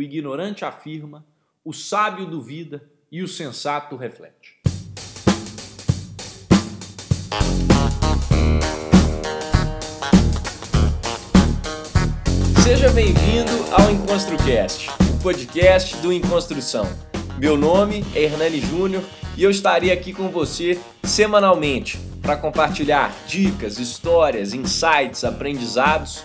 o ignorante afirma, o sábio duvida e o sensato reflete. Seja bem-vindo ao EnconstruCast, o podcast do Enconstrução. Meu nome é Hernani Júnior e eu estarei aqui com você semanalmente para compartilhar dicas, histórias, insights, aprendizados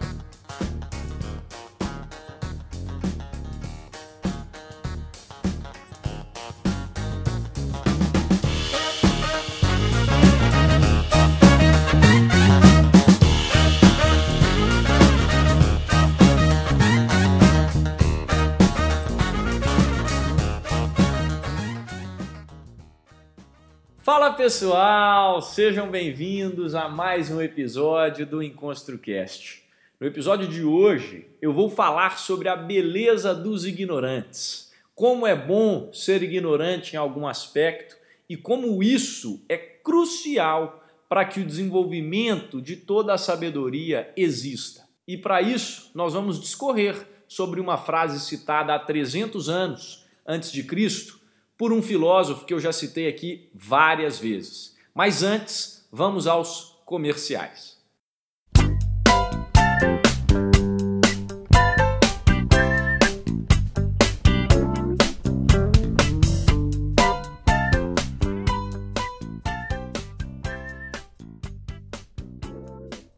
Pessoal, sejam bem-vindos a mais um episódio do EnconstruCast. No episódio de hoje eu vou falar sobre a beleza dos ignorantes, como é bom ser ignorante em algum aspecto e como isso é crucial para que o desenvolvimento de toda a sabedoria exista. E para isso nós vamos discorrer sobre uma frase citada há 300 anos antes de Cristo por um filósofo que eu já citei aqui várias vezes. Mas antes, vamos aos comerciais.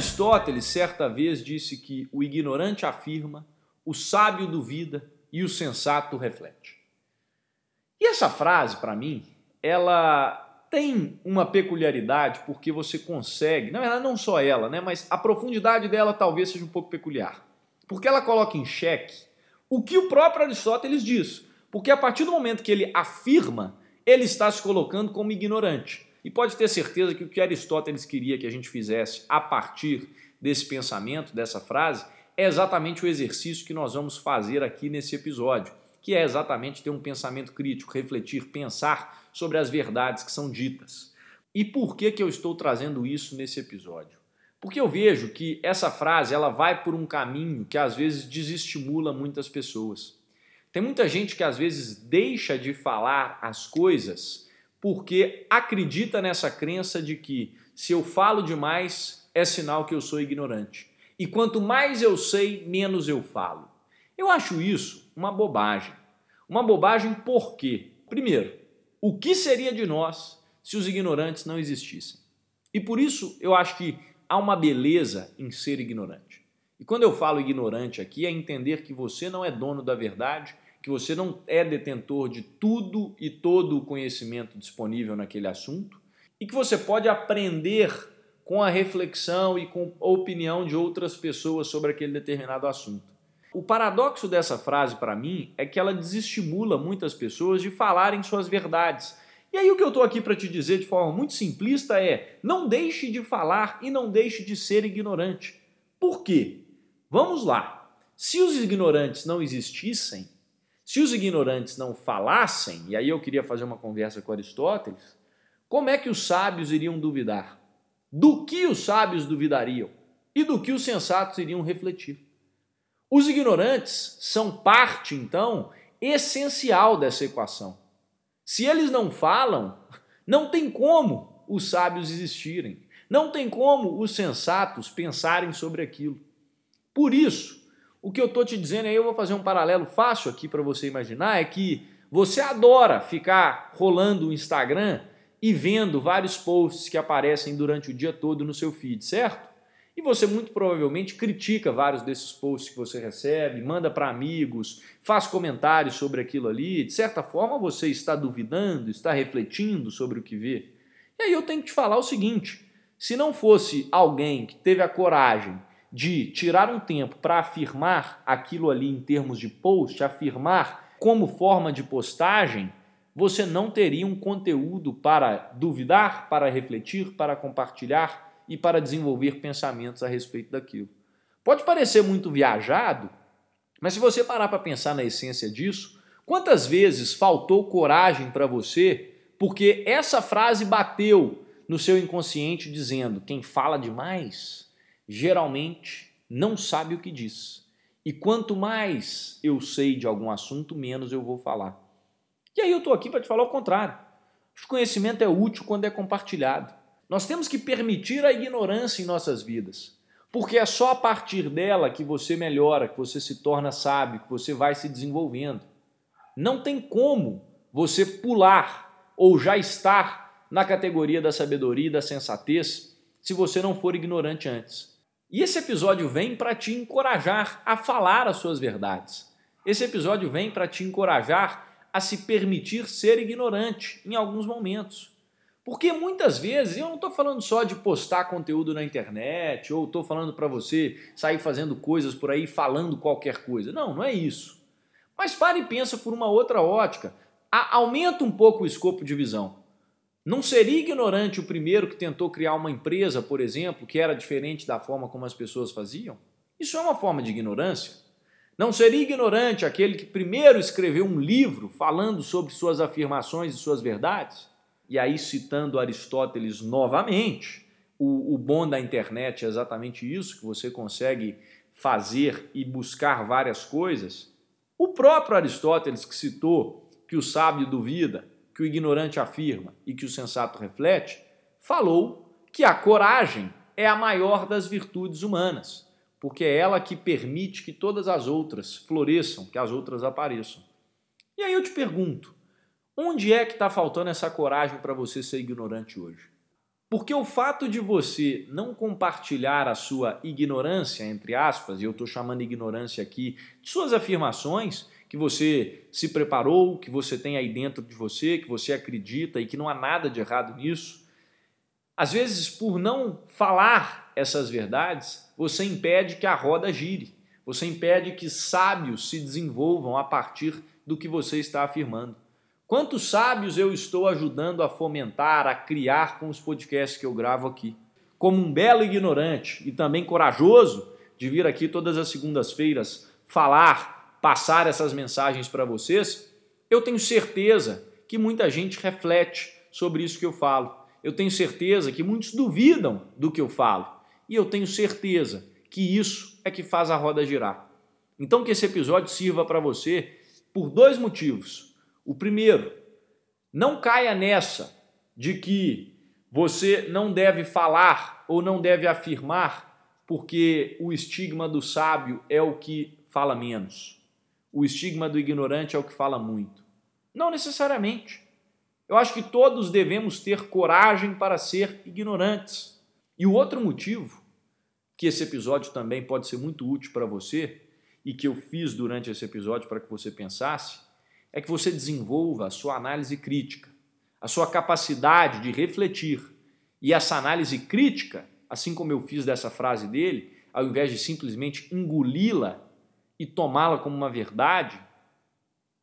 Aristóteles certa vez disse que o ignorante afirma, o sábio duvida e o sensato reflete. E essa frase, para mim, ela tem uma peculiaridade porque você consegue, na verdade não só ela, né, mas a profundidade dela talvez seja um pouco peculiar. Porque ela coloca em xeque o que o próprio Aristóteles diz. Porque a partir do momento que ele afirma, ele está se colocando como ignorante. E pode ter certeza que o que Aristóteles queria que a gente fizesse a partir desse pensamento, dessa frase, é exatamente o exercício que nós vamos fazer aqui nesse episódio, que é exatamente ter um pensamento crítico, refletir, pensar sobre as verdades que são ditas. E por que, que eu estou trazendo isso nesse episódio? Porque eu vejo que essa frase ela vai por um caminho que às vezes desestimula muitas pessoas. Tem muita gente que às vezes deixa de falar as coisas porque acredita nessa crença de que se eu falo demais é sinal que eu sou ignorante. E quanto mais eu sei, menos eu falo. Eu acho isso uma bobagem. Uma bobagem por quê? Primeiro, o que seria de nós se os ignorantes não existissem? E por isso eu acho que há uma beleza em ser ignorante. E quando eu falo ignorante aqui, é entender que você não é dono da verdade que você não é detentor de tudo e todo o conhecimento disponível naquele assunto e que você pode aprender com a reflexão e com a opinião de outras pessoas sobre aquele determinado assunto. O paradoxo dessa frase para mim é que ela desestimula muitas pessoas de falarem suas verdades. E aí o que eu estou aqui para te dizer de forma muito simplista é: não deixe de falar e não deixe de ser ignorante. Por quê? Vamos lá. Se os ignorantes não existissem, se os ignorantes não falassem, e aí eu queria fazer uma conversa com Aristóteles, como é que os sábios iriam duvidar? Do que os sábios duvidariam? E do que os sensatos iriam refletir? Os ignorantes são parte, então, essencial dessa equação. Se eles não falam, não tem como os sábios existirem. Não tem como os sensatos pensarem sobre aquilo. Por isso, o que eu estou te dizendo aí, eu vou fazer um paralelo fácil aqui para você imaginar, é que você adora ficar rolando o Instagram e vendo vários posts que aparecem durante o dia todo no seu feed, certo? E você muito provavelmente critica vários desses posts que você recebe, manda para amigos, faz comentários sobre aquilo ali. De certa forma, você está duvidando, está refletindo sobre o que vê. E aí eu tenho que te falar o seguinte: se não fosse alguém que teve a coragem de tirar um tempo para afirmar aquilo ali em termos de post, afirmar como forma de postagem, você não teria um conteúdo para duvidar, para refletir, para compartilhar e para desenvolver pensamentos a respeito daquilo. Pode parecer muito viajado, mas se você parar para pensar na essência disso, quantas vezes faltou coragem para você porque essa frase bateu no seu inconsciente dizendo: quem fala demais geralmente não sabe o que diz. E quanto mais eu sei de algum assunto, menos eu vou falar. E aí eu estou aqui para te falar o contrário. O conhecimento é útil quando é compartilhado. Nós temos que permitir a ignorância em nossas vidas, porque é só a partir dela que você melhora, que você se torna sábio, que você vai se desenvolvendo. Não tem como você pular ou já estar na categoria da sabedoria e da sensatez se você não for ignorante antes. E esse episódio vem para te encorajar a falar as suas verdades. Esse episódio vem para te encorajar a se permitir ser ignorante em alguns momentos. Porque muitas vezes, eu não estou falando só de postar conteúdo na internet, ou estou falando para você sair fazendo coisas por aí, falando qualquer coisa. Não, não é isso. Mas para e pensa por uma outra ótica. Aumenta um pouco o escopo de visão. Não seria ignorante o primeiro que tentou criar uma empresa, por exemplo, que era diferente da forma como as pessoas faziam? Isso é uma forma de ignorância. Não seria ignorante aquele que primeiro escreveu um livro falando sobre suas afirmações e suas verdades? E aí, citando Aristóteles novamente, o, o bom da internet é exatamente isso, que você consegue fazer e buscar várias coisas. O próprio Aristóteles, que citou que o sábio duvida, que o ignorante afirma e que o sensato reflete, falou que a coragem é a maior das virtudes humanas porque é ela que permite que todas as outras floresçam, que as outras apareçam. E aí eu te pergunto, onde é que está faltando essa coragem para você ser ignorante hoje? Porque o fato de você não compartilhar a sua ignorância, entre aspas, e eu estou chamando ignorância aqui, de suas afirmações, que você se preparou, que você tem aí dentro de você, que você acredita e que não há nada de errado nisso, às vezes, por não falar essas verdades, você impede que a roda gire, você impede que sábios se desenvolvam a partir do que você está afirmando. Quantos sábios eu estou ajudando a fomentar, a criar com os podcasts que eu gravo aqui? Como um belo ignorante e também corajoso de vir aqui todas as segundas-feiras falar, passar essas mensagens para vocês, eu tenho certeza que muita gente reflete sobre isso que eu falo. Eu tenho certeza que muitos duvidam do que eu falo e eu tenho certeza que isso é que faz a roda girar. Então que esse episódio sirva para você por dois motivos. O primeiro, não caia nessa de que você não deve falar ou não deve afirmar porque o estigma do sábio é o que fala menos. O estigma do ignorante é o que fala muito. Não necessariamente. Eu acho que todos devemos ter coragem para ser ignorantes. E o outro motivo que esse episódio também pode ser muito útil para você e que eu fiz durante esse episódio para que você pensasse, é que você desenvolva a sua análise crítica, a sua capacidade de refletir. E essa análise crítica, assim como eu fiz dessa frase dele, ao invés de simplesmente engoli-la e tomá-la como uma verdade,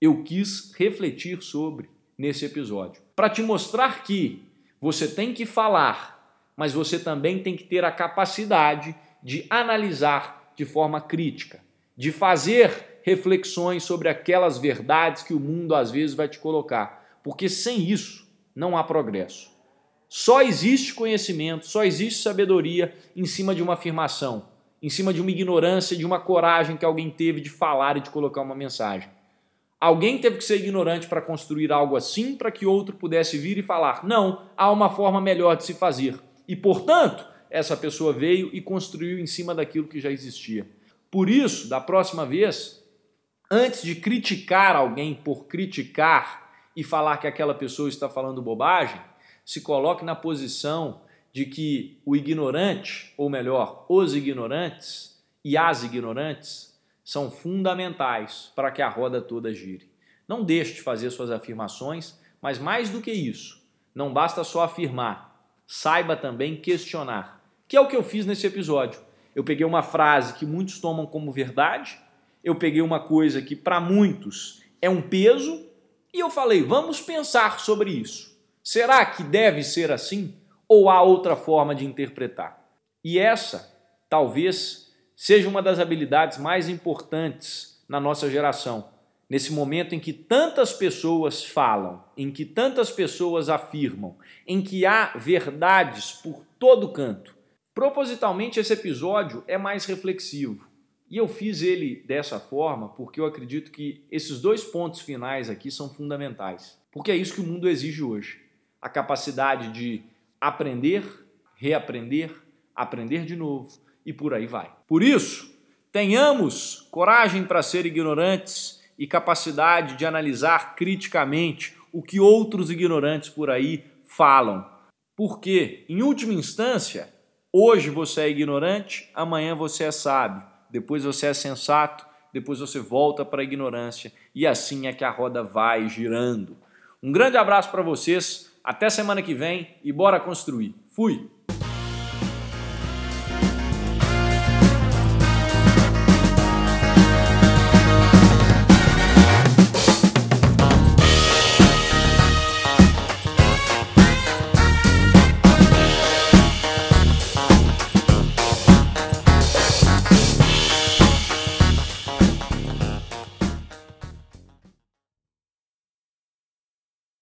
eu quis refletir sobre nesse episódio. Para te mostrar que você tem que falar, mas você também tem que ter a capacidade de analisar de forma crítica, de fazer reflexões sobre aquelas verdades que o mundo às vezes vai te colocar, porque sem isso não há progresso. Só existe conhecimento, só existe sabedoria em cima de uma afirmação, em cima de uma ignorância, de uma coragem que alguém teve de falar e de colocar uma mensagem. Alguém teve que ser ignorante para construir algo assim para que outro pudesse vir e falar: não, há uma forma melhor de se fazer. E, portanto, essa pessoa veio e construiu em cima daquilo que já existia. Por isso, da próxima vez, antes de criticar alguém por criticar e falar que aquela pessoa está falando bobagem, se coloque na posição de que o ignorante, ou melhor, os ignorantes e as ignorantes, são fundamentais para que a roda toda gire. Não deixe de fazer suas afirmações, mas mais do que isso, não basta só afirmar, saiba também questionar, que é o que eu fiz nesse episódio. Eu peguei uma frase que muitos tomam como verdade, eu peguei uma coisa que para muitos é um peso e eu falei, vamos pensar sobre isso. Será que deve ser assim ou há outra forma de interpretar? E essa, talvez, seja uma das habilidades mais importantes na nossa geração. Nesse momento em que tantas pessoas falam, em que tantas pessoas afirmam, em que há verdades por todo canto. Propositalmente, esse episódio é mais reflexivo. E eu fiz ele dessa forma porque eu acredito que esses dois pontos finais aqui são fundamentais. Porque é isso que o mundo exige hoje: a capacidade de aprender, reaprender, aprender de novo e por aí vai. Por isso, tenhamos coragem para ser ignorantes e capacidade de analisar criticamente o que outros ignorantes por aí falam. Porque, em última instância, hoje você é ignorante, amanhã você é sábio, depois você é sensato, depois você volta para a ignorância e assim é que a roda vai girando. Um grande abraço para vocês, até semana que vem e bora construir. Fui!